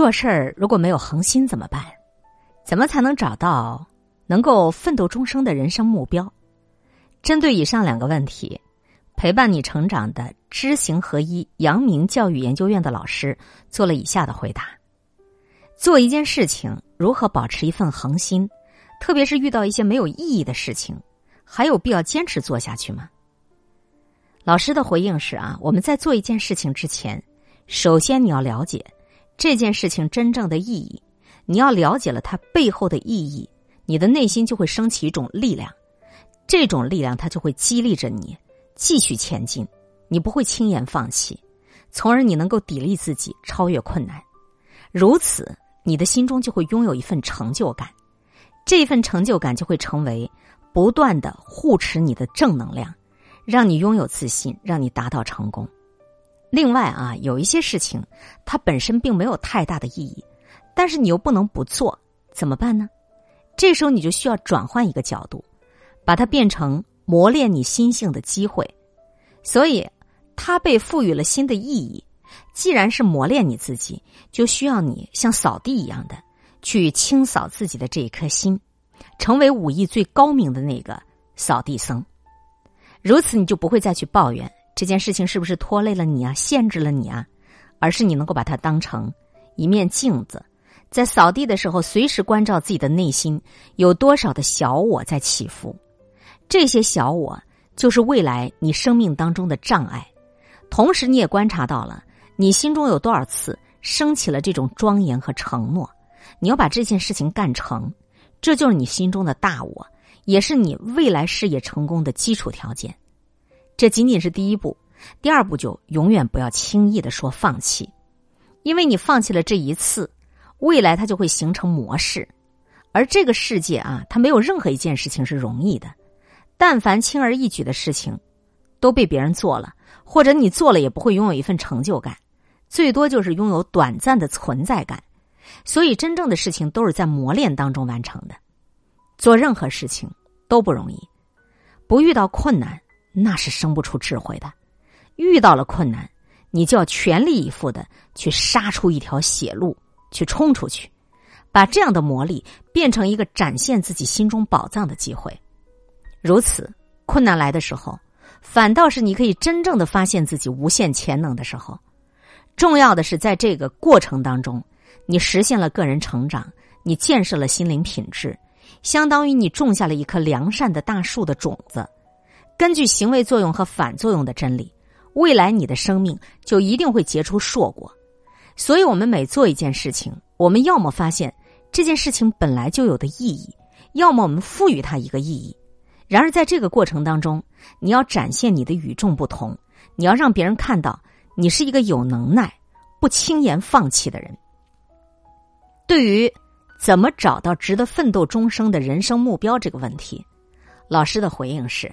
做事儿如果没有恒心怎么办？怎么才能找到能够奋斗终生的人生目标？针对以上两个问题，陪伴你成长的知行合一阳明教育研究院的老师做了以下的回答：做一件事情，如何保持一份恒心？特别是遇到一些没有意义的事情，还有必要坚持做下去吗？老师的回应是：啊，我们在做一件事情之前，首先你要了解。这件事情真正的意义，你要了解了它背后的意义，你的内心就会升起一种力量，这种力量它就会激励着你继续前进，你不会轻言放弃，从而你能够砥砺自己，超越困难。如此，你的心中就会拥有一份成就感，这份成就感就会成为不断的护持你的正能量，让你拥有自信，让你达到成功。另外啊，有一些事情它本身并没有太大的意义，但是你又不能不做，怎么办呢？这时候你就需要转换一个角度，把它变成磨练你心性的机会。所以，它被赋予了新的意义。既然是磨练你自己，就需要你像扫地一样的去清扫自己的这一颗心，成为武艺最高明的那个扫地僧。如此，你就不会再去抱怨。这件事情是不是拖累了你啊？限制了你啊？而是你能够把它当成一面镜子，在扫地的时候，随时关照自己的内心有多少的小我在起伏。这些小我就是未来你生命当中的障碍。同时，你也观察到了你心中有多少次升起了这种庄严和承诺。你要把这件事情干成，这就是你心中的大我，也是你未来事业成功的基础条件。这仅仅是第一步，第二步就永远不要轻易的说放弃，因为你放弃了这一次，未来它就会形成模式，而这个世界啊，它没有任何一件事情是容易的，但凡轻而易举的事情，都被别人做了，或者你做了也不会拥有一份成就感，最多就是拥有短暂的存在感，所以真正的事情都是在磨练当中完成的，做任何事情都不容易，不遇到困难。那是生不出智慧的。遇到了困难，你就要全力以赴的去杀出一条血路，去冲出去，把这样的魔力变成一个展现自己心中宝藏的机会。如此，困难来的时候，反倒是你可以真正的发现自己无限潜能的时候。重要的是，在这个过程当中，你实现了个人成长，你建设了心灵品质，相当于你种下了一棵良善的大树的种子。根据行为作用和反作用的真理，未来你的生命就一定会结出硕果。所以，我们每做一件事情，我们要么发现这件事情本来就有的意义，要么我们赋予它一个意义。然而，在这个过程当中，你要展现你的与众不同，你要让别人看到你是一个有能耐、不轻言放弃的人。对于怎么找到值得奋斗终生的人生目标这个问题，老师的回应是。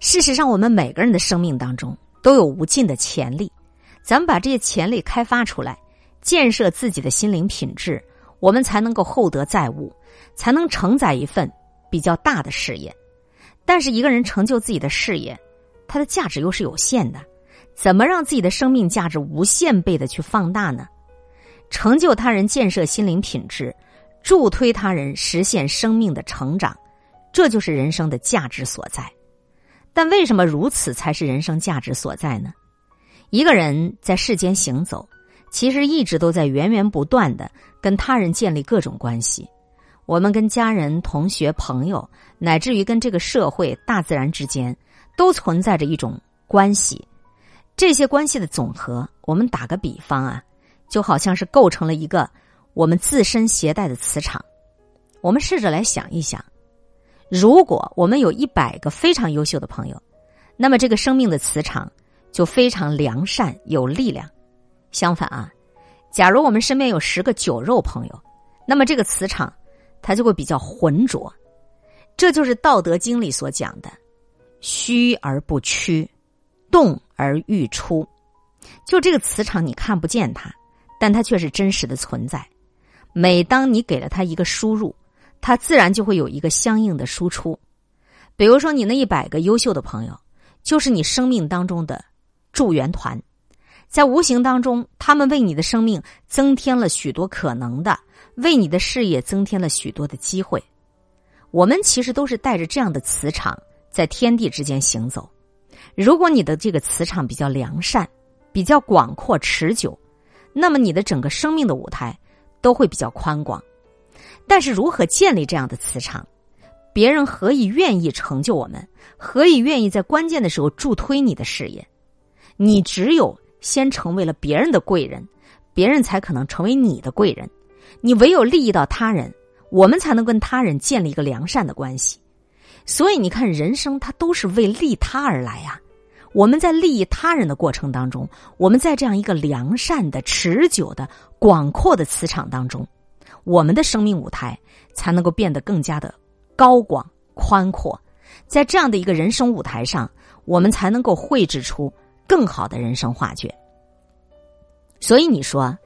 事实上，我们每个人的生命当中都有无尽的潜力，咱们把这些潜力开发出来，建设自己的心灵品质，我们才能够厚德载物，才能承载一份比较大的事业。但是，一个人成就自己的事业，他的价值又是有限的，怎么让自己的生命价值无限倍的去放大呢？成就他人，建设心灵品质，助推他人实现生命的成长，这就是人生的价值所在。但为什么如此才是人生价值所在呢？一个人在世间行走，其实一直都在源源不断的跟他人建立各种关系。我们跟家人、同学、朋友，乃至于跟这个社会、大自然之间，都存在着一种关系。这些关系的总和，我们打个比方啊，就好像是构成了一个我们自身携带的磁场。我们试着来想一想。如果我们有一百个非常优秀的朋友，那么这个生命的磁场就非常良善有力量。相反啊，假如我们身边有十个酒肉朋友，那么这个磁场它就会比较浑浊。这就是《道德经》里所讲的“虚而不屈，动而欲出”。就这个磁场，你看不见它，但它却是真实的存在。每当你给了它一个输入。它自然就会有一个相应的输出，比如说你那一百个优秀的朋友，就是你生命当中的助缘团，在无形当中，他们为你的生命增添了许多可能的，为你的事业增添了许多的机会。我们其实都是带着这样的磁场在天地之间行走。如果你的这个磁场比较良善、比较广阔、持久，那么你的整个生命的舞台都会比较宽广。但是，如何建立这样的磁场？别人何以愿意成就我们？何以愿意在关键的时候助推你的事业？你只有。先成为了别人的贵人，别人才可能成为你的贵人。你唯有利益到他人，我们才能跟他人建立一个良善的关系。所以你看，人生它都是为利他而来呀。我们在利益他人的过程当中，我们在这样一个良善的、持久的、广阔的磁场当中，我们的生命舞台才能够变得更加的高广宽阔。在这样的一个人生舞台上，我们才能够绘制出。更好的人生画卷。所以你说，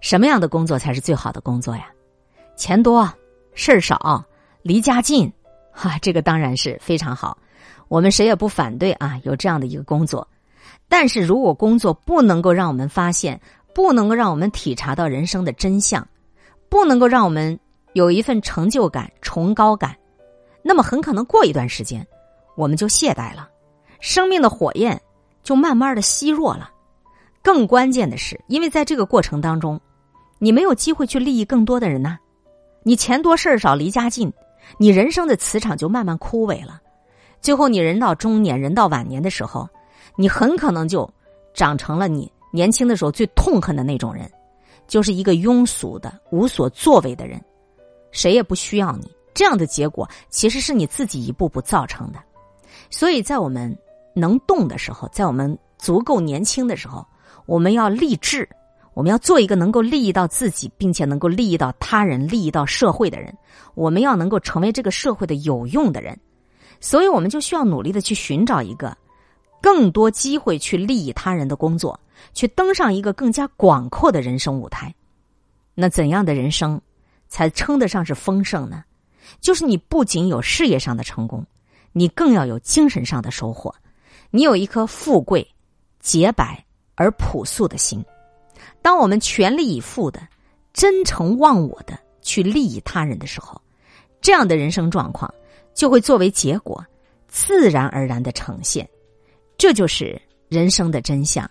什么样的工作才是最好的工作呀？钱多，事儿少，离家近，哈，这个当然是非常好。我们谁也不反对啊，有这样的一个工作。但是如果工作不能够让我们发现，不能够让我们体察到人生的真相，不能够让我们有一份成就感、崇高感，那么很可能过一段时间，我们就懈怠了，生命的火焰。就慢慢的熄弱了，更关键的是，因为在这个过程当中，你没有机会去利益更多的人呐，你钱多事儿少，离家近，你人生的磁场就慢慢枯萎了，最后你人到中年人到晚年的时候，你很可能就长成了你年轻的时候最痛恨的那种人，就是一个庸俗的无所作为的人，谁也不需要你，这样的结果其实是你自己一步步造成的，所以在我们。能动的时候，在我们足够年轻的时候，我们要立志，我们要做一个能够利益到自己，并且能够利益到他人、利益到社会的人。我们要能够成为这个社会的有用的人，所以我们就需要努力的去寻找一个更多机会去利益他人的工作，去登上一个更加广阔的人生舞台。那怎样的人生才称得上是丰盛呢？就是你不仅有事业上的成功，你更要有精神上的收获。你有一颗富贵、洁白而朴素的心。当我们全力以赴的、真诚忘我的去利益他人的时候，这样的人生状况就会作为结果自然而然的呈现。这就是人生的真相，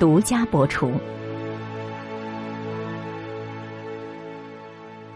独家播出。